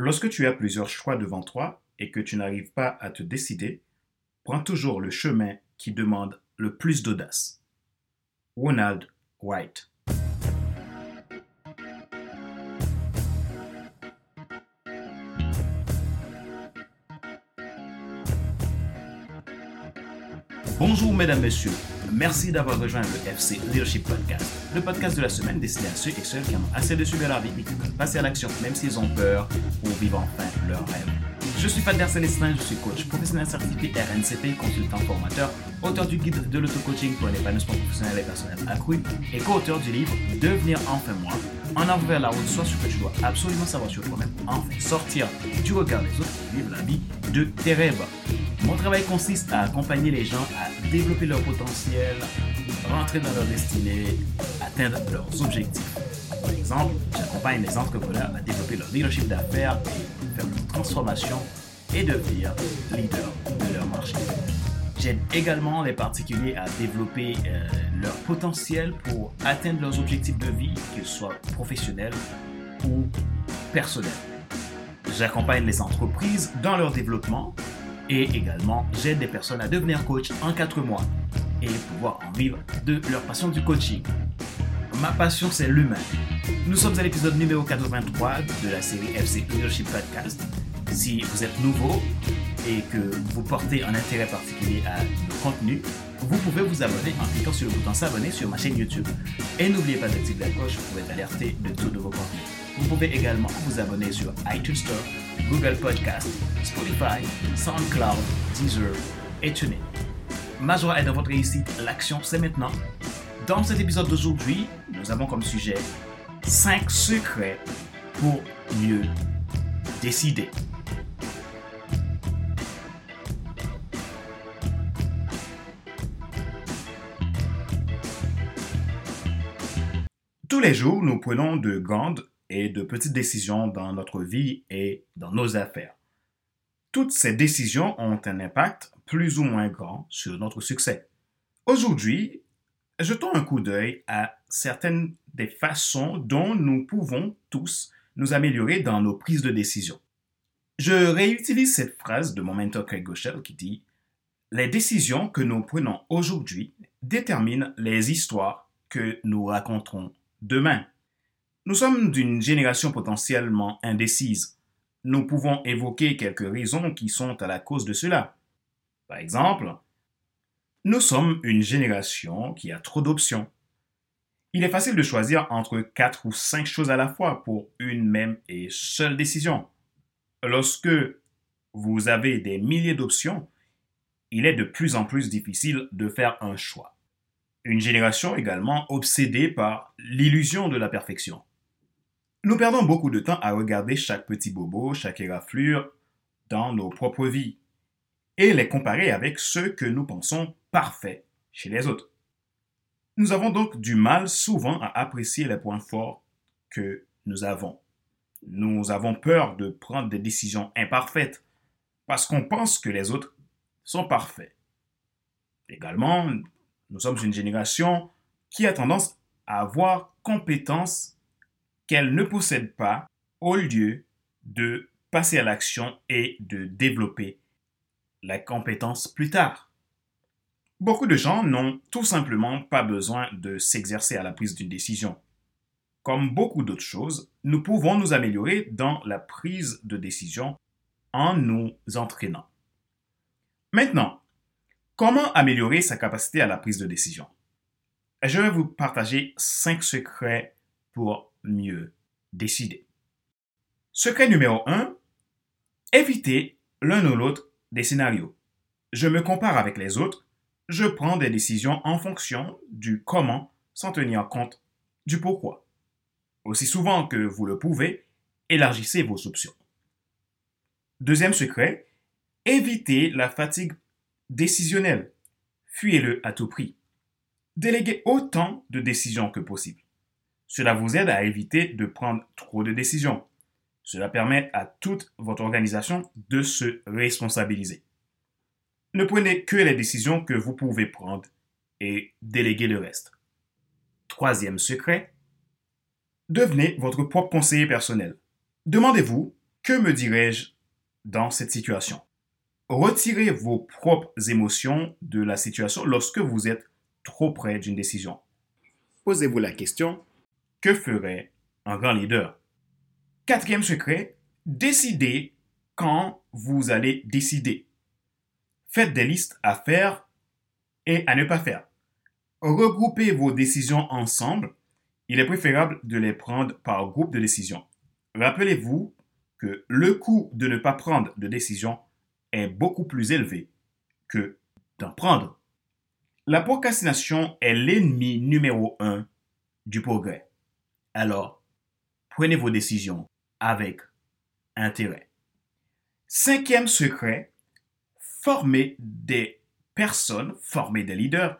Lorsque tu as plusieurs choix devant toi et que tu n'arrives pas à te décider, prends toujours le chemin qui demande le plus d'audace. Ronald White. Bonjour mesdames, messieurs. Merci d'avoir rejoint le FC Leadership Podcast, le podcast de la semaine destiné à ceux et celles qui en ont assez de subir la vie et qui veulent passer à l'action même s'ils ont peur pour vivre enfin leur rêve. Je suis Fadler Célestin, je suis coach professionnel certifié RNCP, consultant formateur, auteur du guide de l'auto-coaching pour l'épanouissement professionnel et personnel accru et co-auteur du livre Devenir enfin moi, en avant la route, soit ce que tu dois absolument savoir sur toi-même, enfin sortir du regard des autres et vivre la vie de tes rêves. Mon travail consiste à accompagner les gens à développer leur potentiel, rentrer dans leur destinée, atteindre leurs objectifs. Par exemple, j'accompagne les entrepreneurs à développer leur leadership d'affaires et faire une transformation et devenir leader de leur marché. J'aide également les particuliers à développer euh, leur potentiel pour atteindre leurs objectifs de vie, qu'ils soient professionnels ou personnels. J'accompagne les entreprises dans leur développement et également, j'aide des personnes à devenir coach en 4 mois et pouvoir en vivre de leur passion du coaching. Ma passion, c'est l'humain. Nous sommes à l'épisode numéro 83 de la série FC Leadership Podcast. Si vous êtes nouveau et que vous portez un intérêt particulier à nos contenus, vous pouvez vous abonner en cliquant sur le bouton s'abonner sur ma chaîne YouTube. Et n'oubliez pas d'activer la cloche pour être alerté de tous nouveaux contenus. Vous pouvez également vous abonner sur iTunes Store, Google Podcast, Spotify, SoundCloud, Deezer et TuneIn. Ma joie est dans votre réussite. L'action, c'est maintenant. Dans cet épisode d'aujourd'hui, nous avons comme sujet 5 secrets pour mieux décider. Tous les jours, nous prenons de grandes et de petites décisions dans notre vie et dans nos affaires. Toutes ces décisions ont un impact plus ou moins grand sur notre succès. Aujourd'hui, jetons un coup d'œil à certaines des façons dont nous pouvons tous nous améliorer dans nos prises de décision. Je réutilise cette phrase de mon mentor Craig Goschel qui dit Les décisions que nous prenons aujourd'hui déterminent les histoires que nous raconterons demain. Nous sommes d'une génération potentiellement indécise. Nous pouvons évoquer quelques raisons qui sont à la cause de cela. Par exemple, nous sommes une génération qui a trop d'options. Il est facile de choisir entre quatre ou cinq choses à la fois pour une même et seule décision. Lorsque vous avez des milliers d'options, il est de plus en plus difficile de faire un choix. Une génération également obsédée par l'illusion de la perfection. Nous perdons beaucoup de temps à regarder chaque petit bobo, chaque éraflure dans nos propres vies et les comparer avec ceux que nous pensons parfaits chez les autres. Nous avons donc du mal souvent à apprécier les points forts que nous avons. Nous avons peur de prendre des décisions imparfaites parce qu'on pense que les autres sont parfaits. Également, nous sommes une génération qui a tendance à avoir compétence qu'elle ne possède pas au lieu de passer à l'action et de développer la compétence plus tard. Beaucoup de gens n'ont tout simplement pas besoin de s'exercer à la prise d'une décision. Comme beaucoup d'autres choses, nous pouvons nous améliorer dans la prise de décision en nous entraînant. Maintenant, comment améliorer sa capacité à la prise de décision? Je vais vous partager cinq secrets pour mieux décider. Secret numéro 1, éviter l'un ou l'autre des scénarios. Je me compare avec les autres, je prends des décisions en fonction du comment sans tenir compte du pourquoi. Aussi souvent que vous le pouvez, élargissez vos options. Deuxième secret, évitez la fatigue décisionnelle. Fuyez-le à tout prix. Déléguez autant de décisions que possible. Cela vous aide à éviter de prendre trop de décisions. Cela permet à toute votre organisation de se responsabiliser. Ne prenez que les décisions que vous pouvez prendre et déléguez le reste. Troisième secret, devenez votre propre conseiller personnel. Demandez-vous Que me dirais-je dans cette situation? Retirez vos propres émotions de la situation lorsque vous êtes trop près d'une décision. Posez-vous la question, que ferait un grand leader? Quatrième secret, décidez quand vous allez décider. Faites des listes à faire et à ne pas faire. Regroupez vos décisions ensemble. Il est préférable de les prendre par groupe de décision. Rappelez-vous que le coût de ne pas prendre de décision est beaucoup plus élevé que d'en prendre. La procrastination est l'ennemi numéro un du progrès. Alors, prenez vos décisions avec intérêt. Cinquième secret, formez des personnes, formez des leaders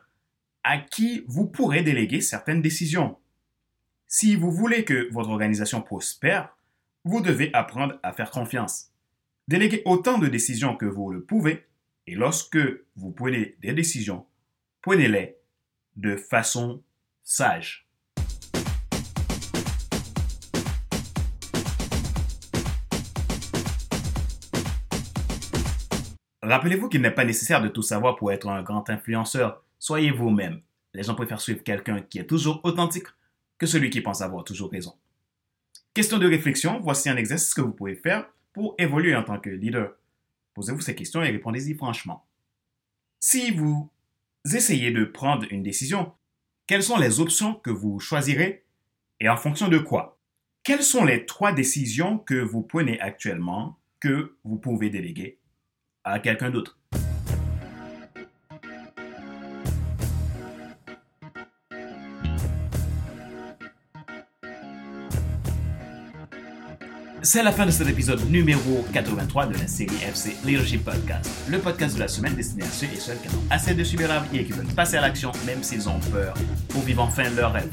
à qui vous pourrez déléguer certaines décisions. Si vous voulez que votre organisation prospère, vous devez apprendre à faire confiance. Déléguez autant de décisions que vous le pouvez et lorsque vous prenez des décisions, prenez-les de façon sage. Rappelez-vous qu'il n'est pas nécessaire de tout savoir pour être un grand influenceur. Soyez vous-même. Les gens préfèrent suivre quelqu'un qui est toujours authentique que celui qui pense avoir toujours raison. Question de réflexion, voici un exercice que vous pouvez faire pour évoluer en tant que leader. Posez-vous ces questions et répondez-y franchement. Si vous essayez de prendre une décision, quelles sont les options que vous choisirez et en fonction de quoi? Quelles sont les trois décisions que vous prenez actuellement que vous pouvez déléguer? À quelqu'un d'autre C'est la fin de cet épisode numéro 83 de la série FC Leadership Podcast, le podcast de la semaine destiné à ceux et celles qui ont assez de subir la vie et qui veulent passer à l'action même s'ils ont peur pour vivre enfin leur rêve.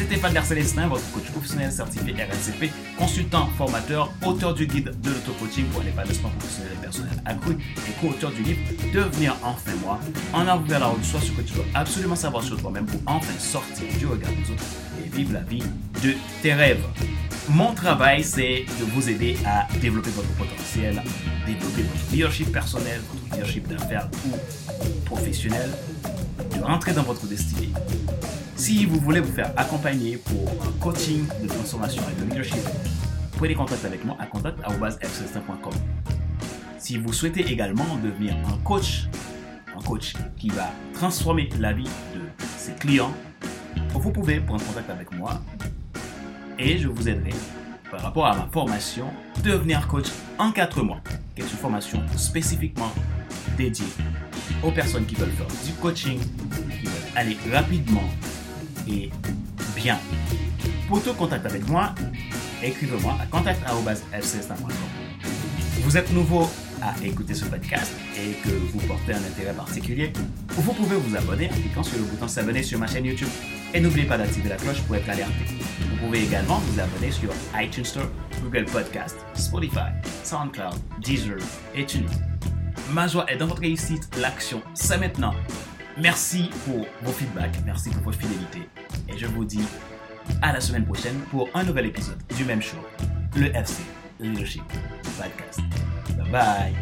C'était Fadler Célestin, votre coach professionnel certifié RNCP, consultant, formateur, auteur du guide de l'auto-coaching pour l'épanouissement professionnel et personnel accru et co-auteur du livre Devenir enfin moi, en avant vers la route, soit ce que tu dois absolument savoir sur toi-même pour enfin sortir du regard des autres et vivre la vie de tes rêves. Mon travail, c'est de vous aider à développer votre potentiel, développer votre leadership personnel, votre leadership d'affaires ou professionnel, de rentrer dans votre destinée. Si vous voulez vous faire accompagner pour un coaching de transformation et de leadership, prenez contact avec moi à contact.fcelestin.com. Si vous souhaitez également devenir un coach, un coach qui va transformer la vie de ses clients, vous pouvez prendre contact avec moi et je vous aiderai par rapport à ma formation Devenir coach en 4 mois, qui est une formation spécifiquement dédiée aux personnes qui veulent faire du coaching, qui veulent aller rapidement bien. Pour tout contact avec moi, écrivez-moi à contact.fcs.com. Vous êtes nouveau à écouter ce podcast et que vous portez un intérêt particulier, vous pouvez vous abonner en cliquant sur le bouton s'abonner sur ma chaîne YouTube. Et n'oubliez pas d'activer la cloche pour être alerté. Vous pouvez également vous abonner sur iTunes Store, Google Podcast, Spotify, SoundCloud, Deezer et TuneIn. Ma joie est dans votre réussite, l'action, c'est maintenant. Merci pour vos feedbacks, merci pour votre fidélité. Et je vous dis à la semaine prochaine pour un nouvel épisode du même show, le FC Leadership Podcast. Bye bye.